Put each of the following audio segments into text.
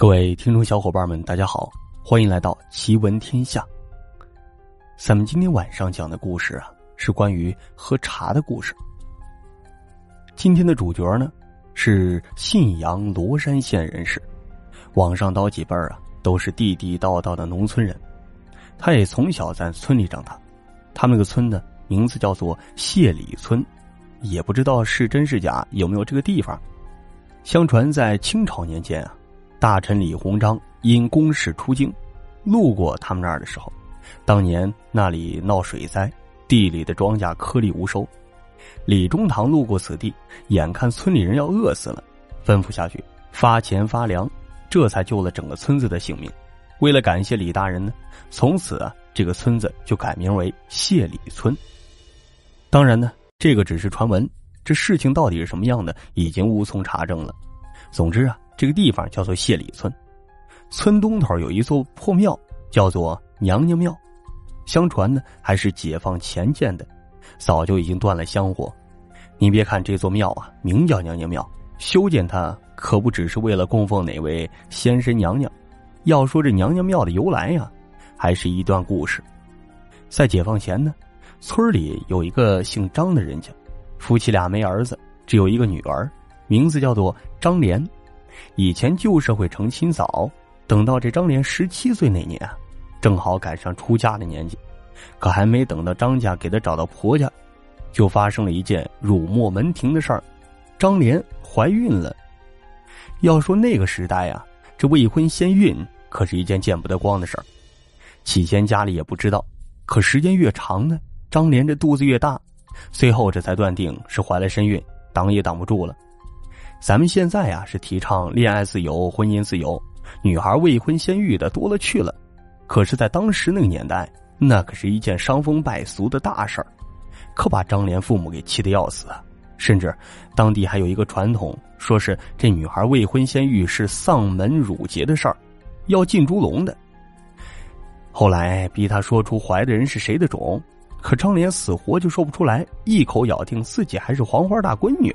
各位听众小伙伴们，大家好，欢迎来到奇闻天下。咱们今天晚上讲的故事啊，是关于喝茶的故事。今天的主角呢，是信阳罗山县人士，往上倒几辈儿啊，都是地地道道的农村人。他也从小在村里长大，他们那个村呢，名字叫做谢里村，也不知道是真是假，有没有这个地方？相传在清朝年间啊。大臣李鸿章因公事出京，路过他们那儿的时候，当年那里闹水灾，地里的庄稼颗粒无收。李中堂路过此地，眼看村里人要饿死了，吩咐下去发钱发粮，这才救了整个村子的性命。为了感谢李大人呢，从此啊，这个村子就改名为谢里村。当然呢，这个只是传闻，这事情到底是什么样的，已经无从查证了。总之啊。这个地方叫做谢里村，村东头有一座破庙，叫做娘娘庙。相传呢，还是解放前建的，早就已经断了香火。你别看这座庙啊，名叫娘娘庙，修建它可不只是为了供奉哪位仙神娘娘。要说这娘娘庙的由来呀，还是一段故事。在解放前呢，村里有一个姓张的人家，夫妻俩没儿子，只有一个女儿，名字叫做张莲。以前旧社会成亲早，等到这张莲十七岁那年，正好赶上出嫁的年纪，可还没等到张家给她找到婆家，就发生了一件辱没门庭的事儿，张莲怀孕了。要说那个时代啊，这未婚先孕可是一件见不得光的事儿。起先家里也不知道，可时间越长呢，张莲这肚子越大，最后这才断定是怀了身孕，挡也挡不住了。咱们现在呀是提倡恋爱自由、婚姻自由，女孩未婚先育的多了去了。可是，在当时那个年代，那可是一件伤风败俗的大事儿，可把张莲父母给气得要死啊！甚至当地还有一个传统，说是这女孩未婚先育是丧门辱节的事儿，要进猪笼的。后来逼他说出怀的人是谁的种，可张莲死活就说不出来，一口咬定自己还是黄花大闺女。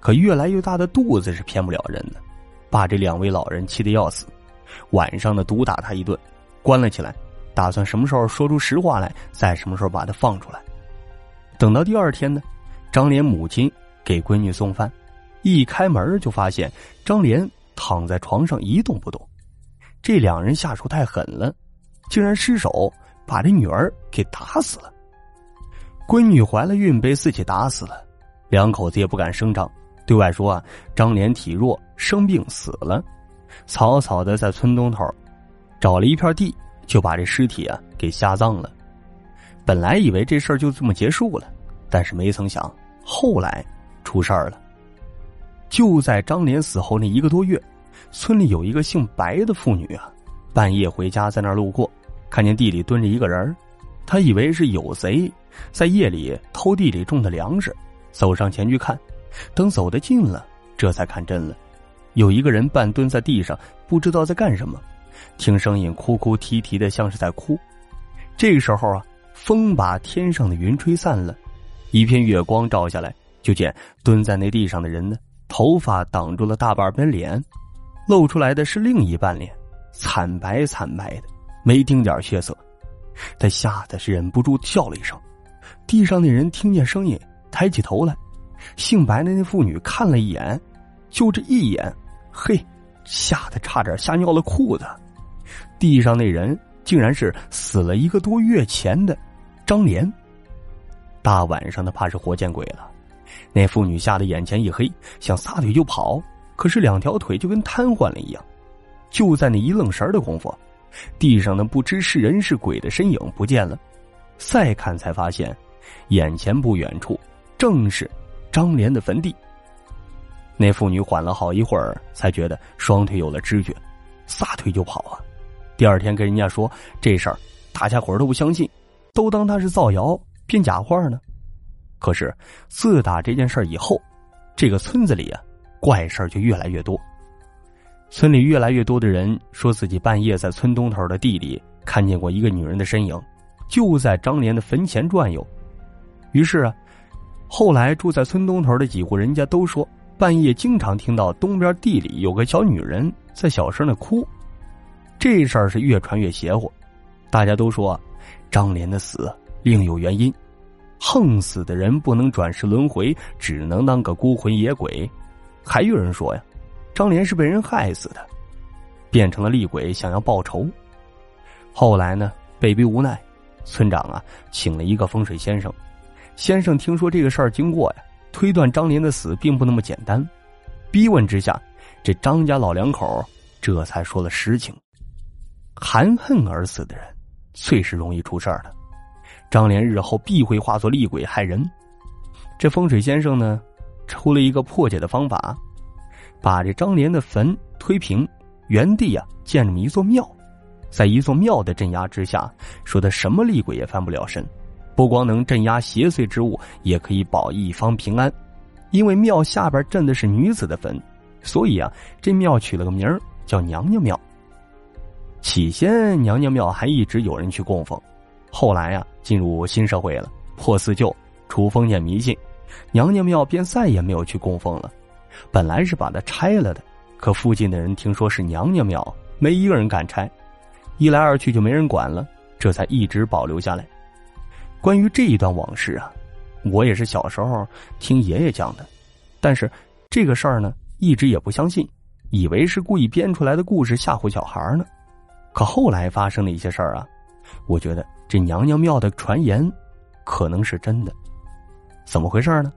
可越来越大的肚子是骗不了人的，把这两位老人气得要死。晚上呢，毒打他一顿，关了起来，打算什么时候说出实话来，再什么时候把他放出来。等到第二天呢，张莲母亲给闺女送饭，一开门就发现张莲躺在床上一动不动。这两人下手太狠了，竟然失手把这女儿给打死了。闺女怀了孕，被自己打死了，两口子也不敢声张。对外说啊，张连体弱生病死了，草草的在村东头找了一片地，就把这尸体啊给下葬了。本来以为这事儿就这么结束了，但是没曾想后来出事儿了。就在张连死后那一个多月，村里有一个姓白的妇女啊，半夜回家在那儿路过，看见地里蹲着一个人，他以为是有贼在夜里偷地里种的粮食，走上前去看。等走得近了，这才看真了，有一个人半蹲在地上，不知道在干什么，听声音哭哭啼啼的，像是在哭。这个时候啊，风把天上的云吹散了，一片月光照下来，就见蹲在那地上的人呢，头发挡住了大半边脸，露出来的是另一半脸，惨白惨白的，没丁点血色。他吓得是忍不住叫了一声，地上那人听见声音，抬起头来。姓白的那妇女看了一眼，就这一眼，嘿，吓得差点吓尿了裤子。地上那人竟然是死了一个多月前的张莲。大晚上的，怕是活见鬼了。那妇女吓得眼前一黑，想撒腿就跑，可是两条腿就跟瘫痪了一样。就在那一愣神的功夫，地上那不知是人是鬼的身影不见了。再看才发现，眼前不远处正是。张莲的坟地，那妇女缓了好一会儿，才觉得双腿有了知觉，撒腿就跑啊！第二天跟人家说这事儿，大家伙都不相信，都当他是造谣编假话呢。可是自打这件事以后，这个村子里啊，怪事就越来越多。村里越来越多的人说自己半夜在村东头的地里看见过一个女人的身影，就在张莲的坟前转悠。于是啊。后来住在村东头的几户人家都说，半夜经常听到东边地里有个小女人在小声的哭。这事儿是越传越邪乎，大家都说张莲的死另有原因，横死的人不能转世轮回，只能当个孤魂野鬼。还有人说呀，张莲是被人害死的，变成了厉鬼，想要报仇。后来呢，被逼无奈，村长啊请了一个风水先生。先生听说这个事儿经过呀，推断张莲的死并不那么简单。逼问之下，这张家老两口这才说了实情。含恨而死的人，最是容易出事儿的。张莲日后必会化作厉鬼害人。这风水先生呢，出了一个破解的方法，把这张莲的坟推平，原地啊建这么一座庙，在一座庙的镇压之下，说他什么厉鬼也翻不了身。不光能镇压邪祟之物，也可以保一方平安。因为庙下边镇的是女子的坟，所以啊，这庙取了个名儿叫娘娘庙。起先，娘娘庙还一直有人去供奉，后来呀，进入新社会了，破四旧，除封建迷信，娘娘庙便再也没有去供奉了。本来是把它拆了的，可附近的人听说是娘娘庙，没一个人敢拆，一来二去就没人管了，这才一直保留下来。关于这一段往事啊，我也是小时候听爷爷讲的，但是这个事儿呢，一直也不相信，以为是故意编出来的故事吓唬小孩呢。可后来发生的一些事儿啊，我觉得这娘娘庙的传言可能是真的。怎么回事呢？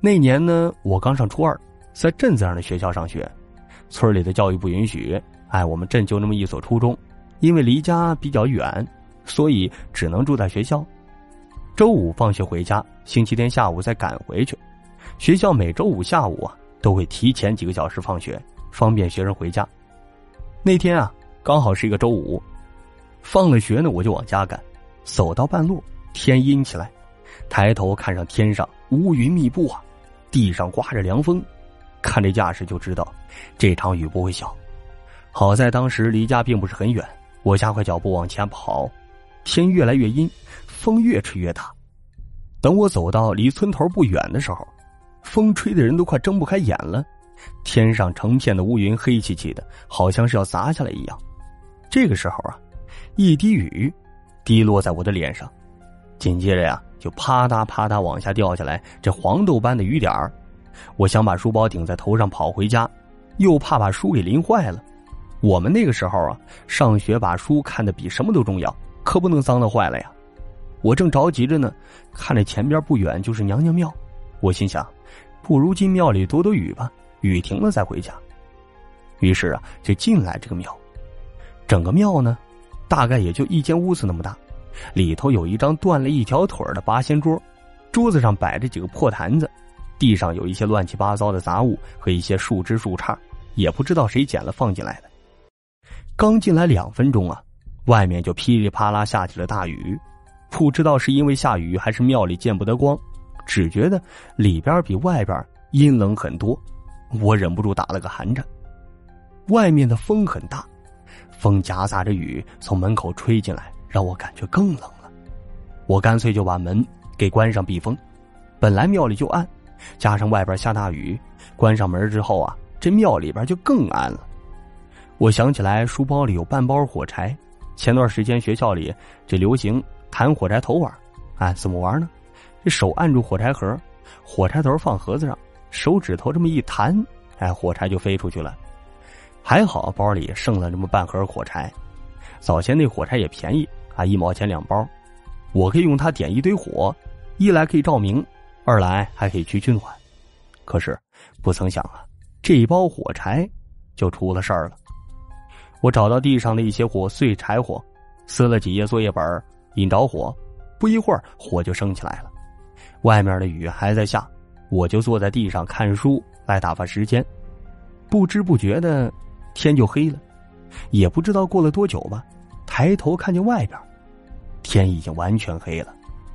那年呢，我刚上初二，在镇子上的学校上学，村里的教育不允许，哎，我们镇就那么一所初中，因为离家比较远，所以只能住在学校。周五放学回家，星期天下午再赶回去。学校每周五下午啊，都会提前几个小时放学，方便学生回家。那天啊。刚好是一个周五，放了学呢，我就往家赶。走到半路，天阴起来，抬头看上天上乌云密布啊，地上刮着凉风，看这架势就知道这场雨不会小。好在当时离家并不是很远，我加快脚步往前跑。天越来越阴，风越吹越大。等我走到离村头不远的时候，风吹的人都快睁不开眼了，天上成片的乌云黑漆漆的，好像是要砸下来一样。这个时候啊，一滴雨滴落在我的脸上，紧接着呀，就啪嗒啪嗒往下掉下来，这黄豆般的雨点儿。我想把书包顶在头上跑回家，又怕把书给淋坏了。我们那个时候啊，上学把书看得比什么都重要，可不能脏的坏了呀。我正着急着呢，看着前边不远就是娘娘庙，我心想，不如进庙里躲躲雨吧，雨停了再回家。于是啊，就进来这个庙。整个庙呢，大概也就一间屋子那么大，里头有一张断了一条腿的八仙桌，桌子上摆着几个破坛子，地上有一些乱七八糟的杂物和一些树枝树杈，也不知道谁捡了放进来的。刚进来两分钟啊，外面就噼里啪啦下起了大雨，不知道是因为下雨还是庙里见不得光，只觉得里边比外边阴冷很多，我忍不住打了个寒颤。外面的风很大。风夹杂着雨从门口吹进来，让我感觉更冷了。我干脆就把门给关上避风。本来庙里就暗，加上外边下大雨，关上门之后啊，这庙里边就更暗了。我想起来书包里有半包火柴，前段时间学校里这流行弹火柴头玩，哎，怎么玩呢？这手按住火柴盒，火柴头放盒子上，手指头这么一弹，哎，火柴就飞出去了。还好包里剩了这么半盒火柴，早前那火柴也便宜啊，一毛钱两包，我可以用它点一堆火，一来可以照明，二来还可以去取暖。可是不曾想啊，这一包火柴就出了事儿了。我找到地上的一些火碎柴火，撕了几页作业本，引着火，不一会儿火就升起来了。外面的雨还在下，我就坐在地上看书来打发时间，不知不觉的。天就黑了，也不知道过了多久吧。抬头看见外边，天已经完全黑了，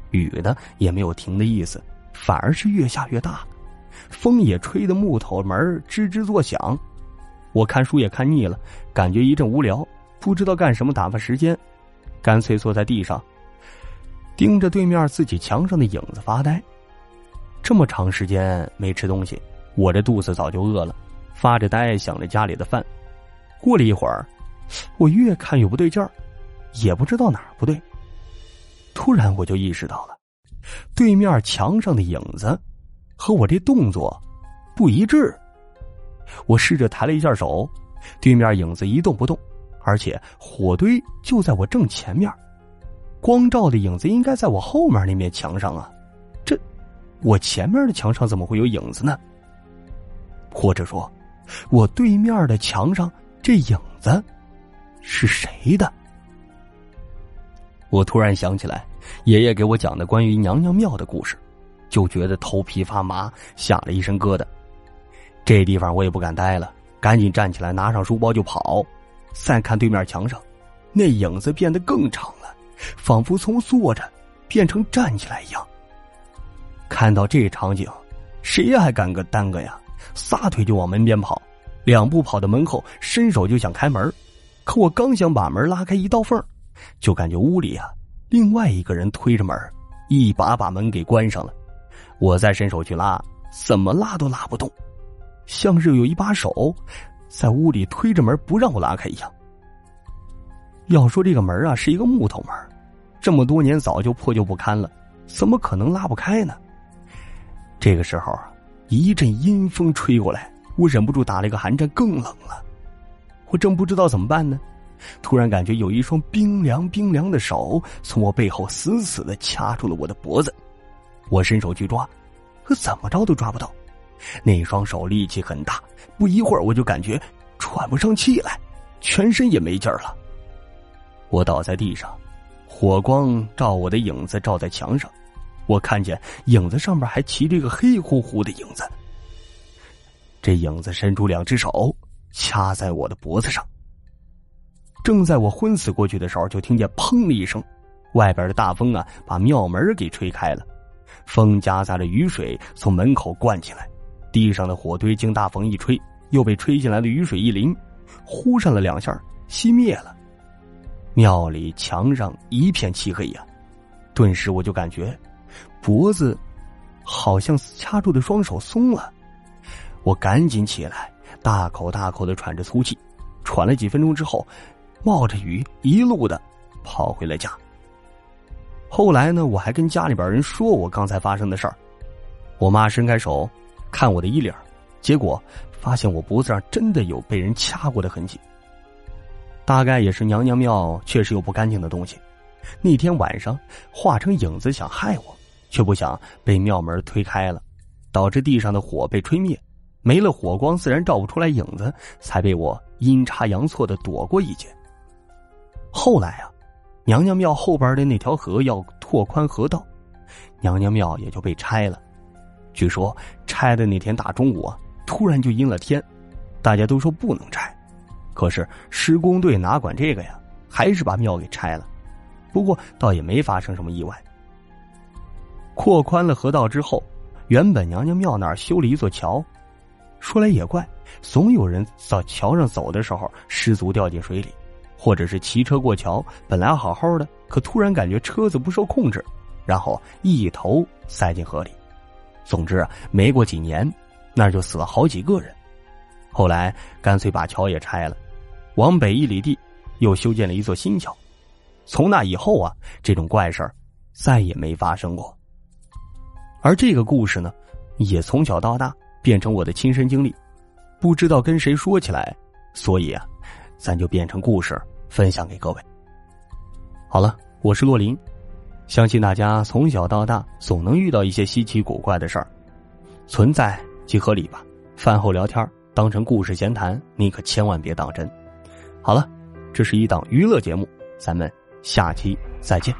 雨呢也没有停的意思，反而是越下越大，风也吹得木头门吱吱作响。我看书也看腻了，感觉一阵无聊，不知道干什么打发时间，干脆坐在地上，盯着对面自己墙上的影子发呆。这么长时间没吃东西，我这肚子早就饿了，发着呆想着家里的饭。过了一会儿，我越看越不对劲儿，也不知道哪儿不对。突然我就意识到了，对面墙上的影子和我这动作不一致。我试着抬了一下手，对面影子一动不动，而且火堆就在我正前面，光照的影子应该在我后面那面墙上啊。这，我前面的墙上怎么会有影子呢？或者说，我对面的墙上这影子是谁的？我突然想起来，爷爷给我讲的关于娘娘庙的故事，就觉得头皮发麻，吓了一身疙瘩。这地方我也不敢待了，赶紧站起来，拿上书包就跑。再看对面墙上，那影子变得更长了，仿佛从坐着变成站起来一样。看到这场景，谁还敢个耽搁呀？撒腿就往门边跑，两步跑到门后，伸手就想开门，可我刚想把门拉开一道缝，就感觉屋里啊，另外一个人推着门，一把把门给关上了。我再伸手去拉，怎么拉都拉不动，像是有一把手在屋里推着门不让我拉开一样。要说这个门啊，是一个木头门，这么多年早就破旧不堪了，怎么可能拉不开呢？这个时候啊。一阵阴风吹过来，我忍不住打了一个寒战，更冷了。我正不知道怎么办呢，突然感觉有一双冰凉冰凉的手从我背后死死的掐住了我的脖子。我伸手去抓，可怎么着都抓不到。那双手力气很大，不一会儿我就感觉喘不上气来，全身也没劲儿了。我倒在地上，火光照我的影子照在墙上。我看见影子上面还骑着一个黑乎乎的影子，这影子伸出两只手掐在我的脖子上。正在我昏死过去的时候，就听见“砰”的一声，外边的大风啊，把庙门给吹开了，风夹杂着雨水从门口灌进来，地上的火堆经大风一吹，又被吹进来的雨水一淋，呼上了两下，熄灭了。庙里墙上一片漆黑呀，顿时我就感觉。脖子好像掐住的双手松了，我赶紧起来，大口大口的喘着粗气，喘了几分钟之后，冒着雨一路的跑回了家。后来呢，我还跟家里边人说我刚才发生的事儿，我妈伸开手看我的衣领，结果发现我脖子上真的有被人掐过的痕迹。大概也是娘娘庙确实有不干净的东西，那天晚上化成影子想害我。却不想被庙门推开了，导致地上的火被吹灭，没了火光，自然照不出来影子，才被我阴差阳错的躲过一劫。后来啊，娘娘庙后边的那条河要拓宽河道，娘娘庙也就被拆了。据说拆的那天大中午，突然就阴了天，大家都说不能拆，可是施工队哪管这个呀，还是把庙给拆了。不过倒也没发生什么意外。扩宽了河道之后，原本娘娘庙那儿修了一座桥。说来也怪，总有人在桥上走的时候失足掉进水里，或者是骑车过桥，本来好好的，可突然感觉车子不受控制，然后一头塞进河里。总之啊，没过几年，那就死了好几个人。后来干脆把桥也拆了，往北一里地又修建了一座新桥。从那以后啊，这种怪事儿再也没发生过。而这个故事呢，也从小到大变成我的亲身经历，不知道跟谁说起来，所以啊，咱就变成故事分享给各位。好了，我是洛林，相信大家从小到大总能遇到一些稀奇古怪的事儿，存在即合理吧。饭后聊天当成故事闲谈，你可千万别当真。好了，这是一档娱乐节目，咱们下期再见。